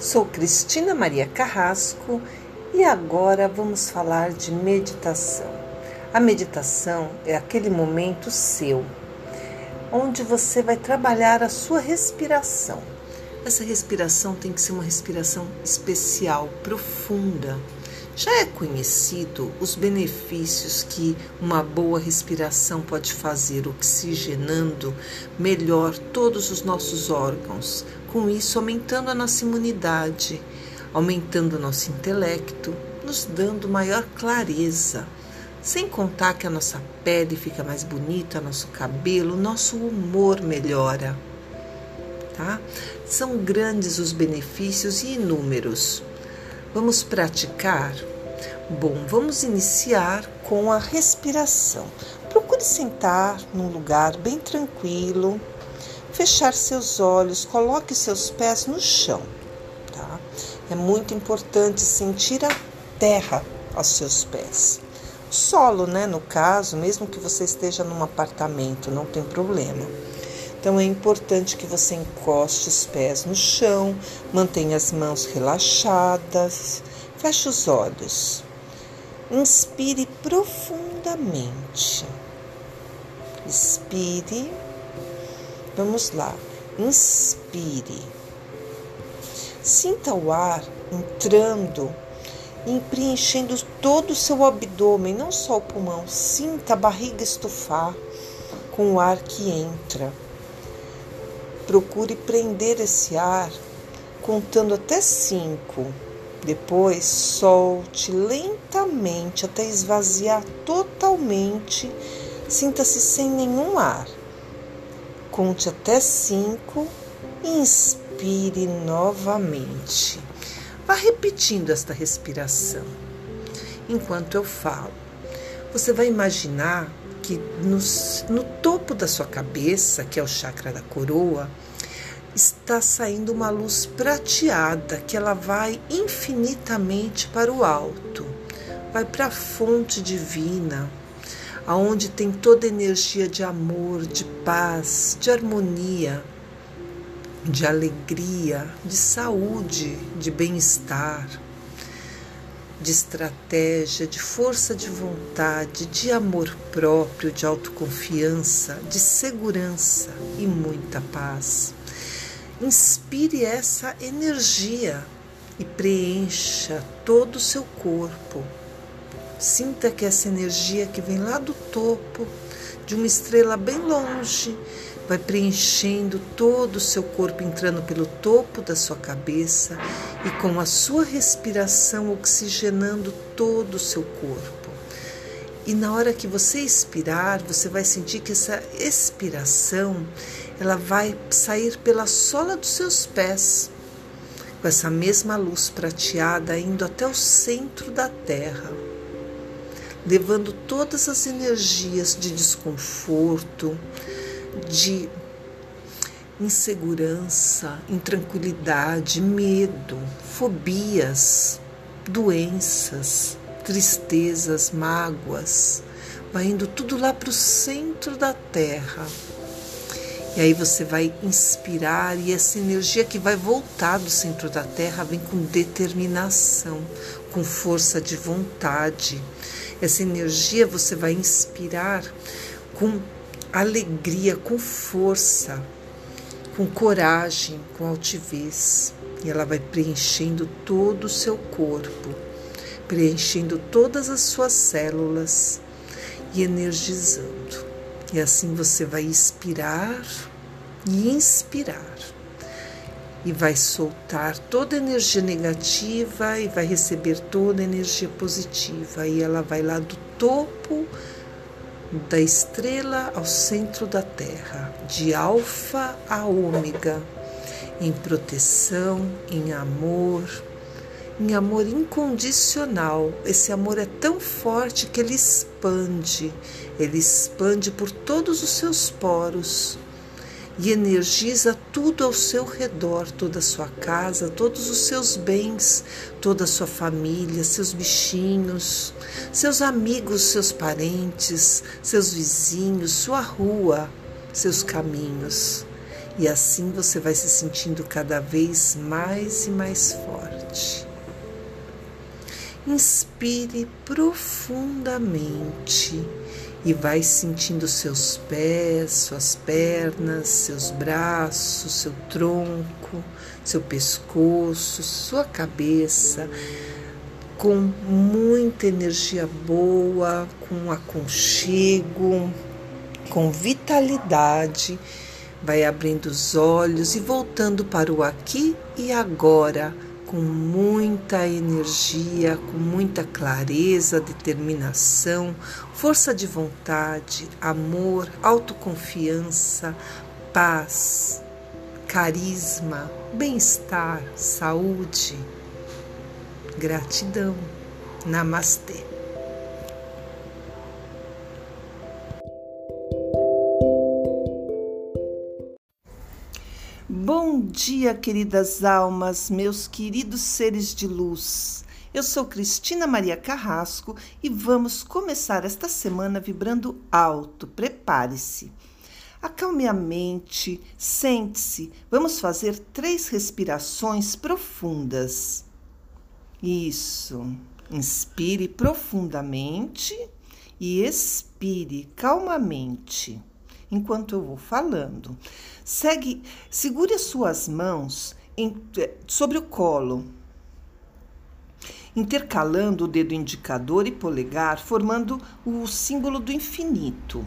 Sou Cristina Maria Carrasco e agora vamos falar de meditação. A meditação é aquele momento seu onde você vai trabalhar a sua respiração. Essa respiração tem que ser uma respiração especial, profunda. Já é conhecido os benefícios que uma boa respiração pode fazer, oxigenando melhor todos os nossos órgãos, com isso aumentando a nossa imunidade, aumentando o nosso intelecto, nos dando maior clareza. Sem contar que a nossa pele fica mais bonita, nosso cabelo, nosso humor melhora. Tá? São grandes os benefícios e inúmeros. Vamos praticar? Bom, vamos iniciar com a respiração. Procure sentar num lugar bem tranquilo, fechar seus olhos, coloque seus pés no chão. Tá? É muito importante sentir a terra aos seus pés. Solo, né, no caso, mesmo que você esteja num apartamento, não tem problema. Então é importante que você encoste os pés no chão, mantenha as mãos relaxadas, feche os olhos. Inspire profundamente. Expire Vamos lá. Inspire. Sinta o ar entrando e preenchendo todo o seu abdômen, não só o pulmão. Sinta a barriga estufar com o ar que entra. Procure prender esse ar contando até cinco. Depois solte lentamente até esvaziar totalmente. Sinta-se sem nenhum ar. Conte até cinco e inspire novamente. Vá repetindo esta respiração enquanto eu falo. Você vai imaginar que no, topo da sua cabeça, que é o chakra da coroa, está saindo uma luz prateada que ela vai infinitamente para o alto, vai para a fonte divina, aonde tem toda energia de amor, de paz, de harmonia, de alegria, de saúde, de bem-estar, de estratégia, de força de vontade, de amor próprio, de autoconfiança, de segurança e muita paz. Inspire essa energia e preencha todo o seu corpo Sinta que essa energia que vem lá do topo, de uma estrela bem longe, vai preenchendo todo o seu corpo, entrando pelo topo da sua cabeça e com a sua respiração oxigenando todo o seu corpo. E na hora que você expirar, você vai sentir que essa expiração ela vai sair pela sola dos seus pés, com essa mesma luz prateada indo até o centro da terra levando todas as energias de desconforto, de insegurança, intranquilidade, medo, fobias, doenças, tristezas, mágoas, vai indo tudo lá para o centro da terra. E aí você vai inspirar e essa energia que vai voltar do centro da terra vem com determinação, com força de vontade essa energia você vai inspirar com alegria, com força, com coragem, com altivez. E ela vai preenchendo todo o seu corpo, preenchendo todas as suas células e energizando. E assim você vai expirar e inspirar e vai soltar toda a energia negativa e vai receber toda a energia positiva. E ela vai lá do topo da estrela ao centro da Terra, de alfa a ômega, em proteção, em amor, em amor incondicional. Esse amor é tão forte que ele expande, ele expande por todos os seus poros e energiza tudo ao seu redor, toda a sua casa, todos os seus bens, toda a sua família, seus bichinhos, seus amigos, seus parentes, seus vizinhos, sua rua, seus caminhos. E assim você vai se sentindo cada vez mais e mais forte. Inspire profundamente e vai sentindo seus pés, suas pernas, seus braços, seu tronco, seu pescoço, sua cabeça, com muita energia boa, com aconchego, com vitalidade Vai abrindo os olhos e voltando para o aqui e agora, com muita energia, com muita clareza, determinação, força de vontade, amor, autoconfiança, paz, carisma, bem-estar, saúde, gratidão. Namastê. Dia, queridas almas, meus queridos seres de luz. Eu sou Cristina Maria Carrasco e vamos começar esta semana vibrando alto. Prepare-se. Acalme a mente, sente-se. Vamos fazer três respirações profundas. Isso. Inspire profundamente e expire calmamente enquanto eu vou falando. Segue, segure as suas mãos em, eh, sobre o colo, intercalando o dedo indicador e polegar, formando o símbolo do infinito.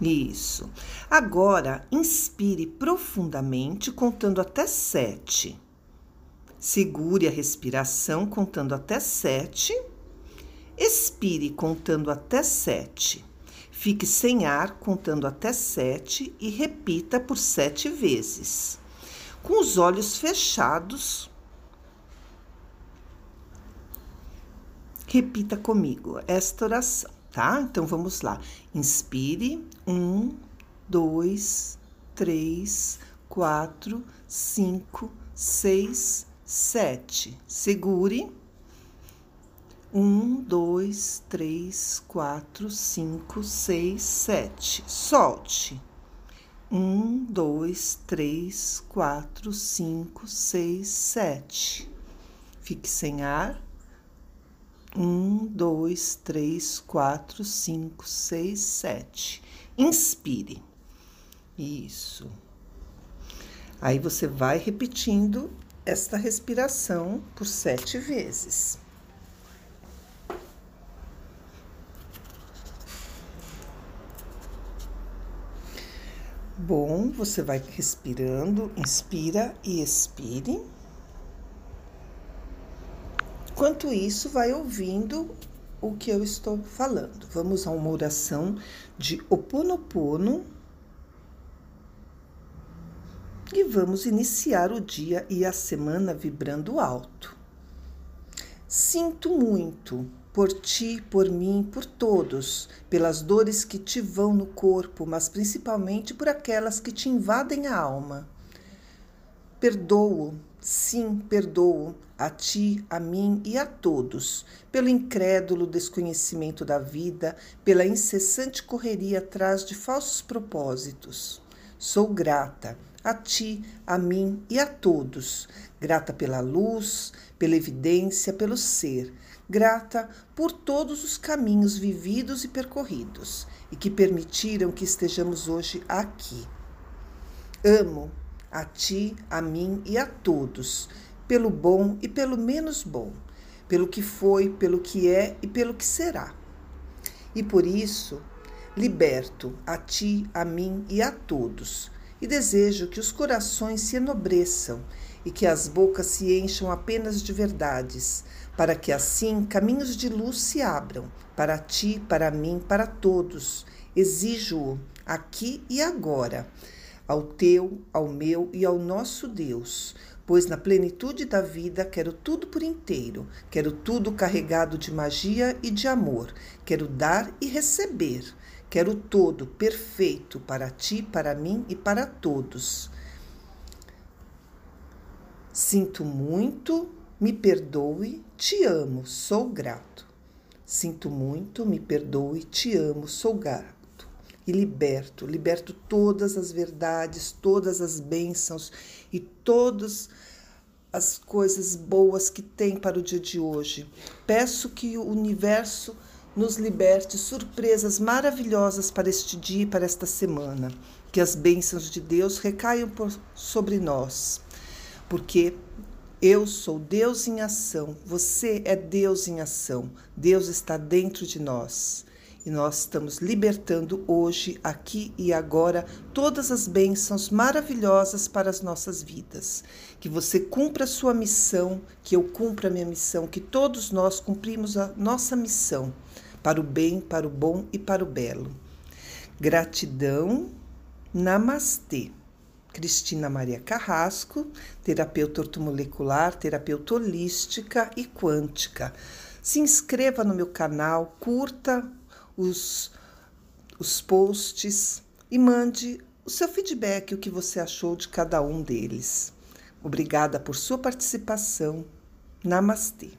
Isso. Agora, inspire profundamente, contando até sete. Segure a respiração, contando até sete. Expire contando até sete. Fique sem ar contando até sete e repita por sete vezes. Com os olhos fechados, repita comigo esta oração, tá? Então vamos lá. Inspire. Um, dois, três, quatro, cinco, seis, sete. Segure. Um, dois, três, quatro, cinco, seis, sete. Solte. Um, dois, três, quatro, cinco, seis, sete. Fique sem ar. Um, dois, três, quatro, cinco, seis, sete. Inspire. Isso. Aí você vai repetindo esta respiração por sete vezes. Bom, você vai respirando, inspira e expire. Enquanto isso, vai ouvindo o que eu estou falando. Vamos a uma oração de Oponopono. E vamos iniciar o dia e a semana vibrando alto. Sinto muito por ti, por mim, por todos, pelas dores que te vão no corpo, mas principalmente por aquelas que te invadem a alma. Perdoo, sim, perdoo a ti, a mim e a todos, pelo incrédulo desconhecimento da vida, pela incessante correria atrás de falsos propósitos. Sou grata a ti, a mim e a todos, grata pela luz, pela evidência, pelo ser grata por todos os caminhos vividos e percorridos e que permitiram que estejamos hoje aqui. Amo a ti, a mim e a todos, pelo bom e pelo menos bom, pelo que foi, pelo que é e pelo que será. E por isso, liberto a ti, a mim e a todos, e desejo que os corações se enobreçam e que as bocas se encham apenas de verdades, para que assim caminhos de luz se abram para ti, para mim, para todos. Exijo-o aqui e agora, ao teu, ao meu e ao nosso Deus, pois na plenitude da vida quero tudo por inteiro, quero tudo carregado de magia e de amor, quero dar e receber, quero todo perfeito para ti, para mim e para todos. Sinto muito, me perdoe, te amo, sou grato. Sinto muito, me perdoe, te amo, sou grato. e liberto, liberto todas as verdades, todas as bênçãos e todas as coisas boas que tem para o dia de hoje. Peço que o universo nos liberte surpresas maravilhosas para este dia e para esta semana. Que as bênçãos de Deus recaiam por, sobre nós, porque eu sou Deus em ação, você é Deus em ação, Deus está dentro de nós. E nós estamos libertando hoje, aqui e agora, todas as bênçãos maravilhosas para as nossas vidas. Que você cumpra a sua missão, que eu cumpra a minha missão, que todos nós cumprimos a nossa missão para o bem, para o bom e para o belo. Gratidão. Namastê. Cristina Maria Carrasco, terapeuta ortomolecular, terapeuta holística e quântica. Se inscreva no meu canal, curta os, os posts e mande o seu feedback, o que você achou de cada um deles. Obrigada por sua participação. Namastê.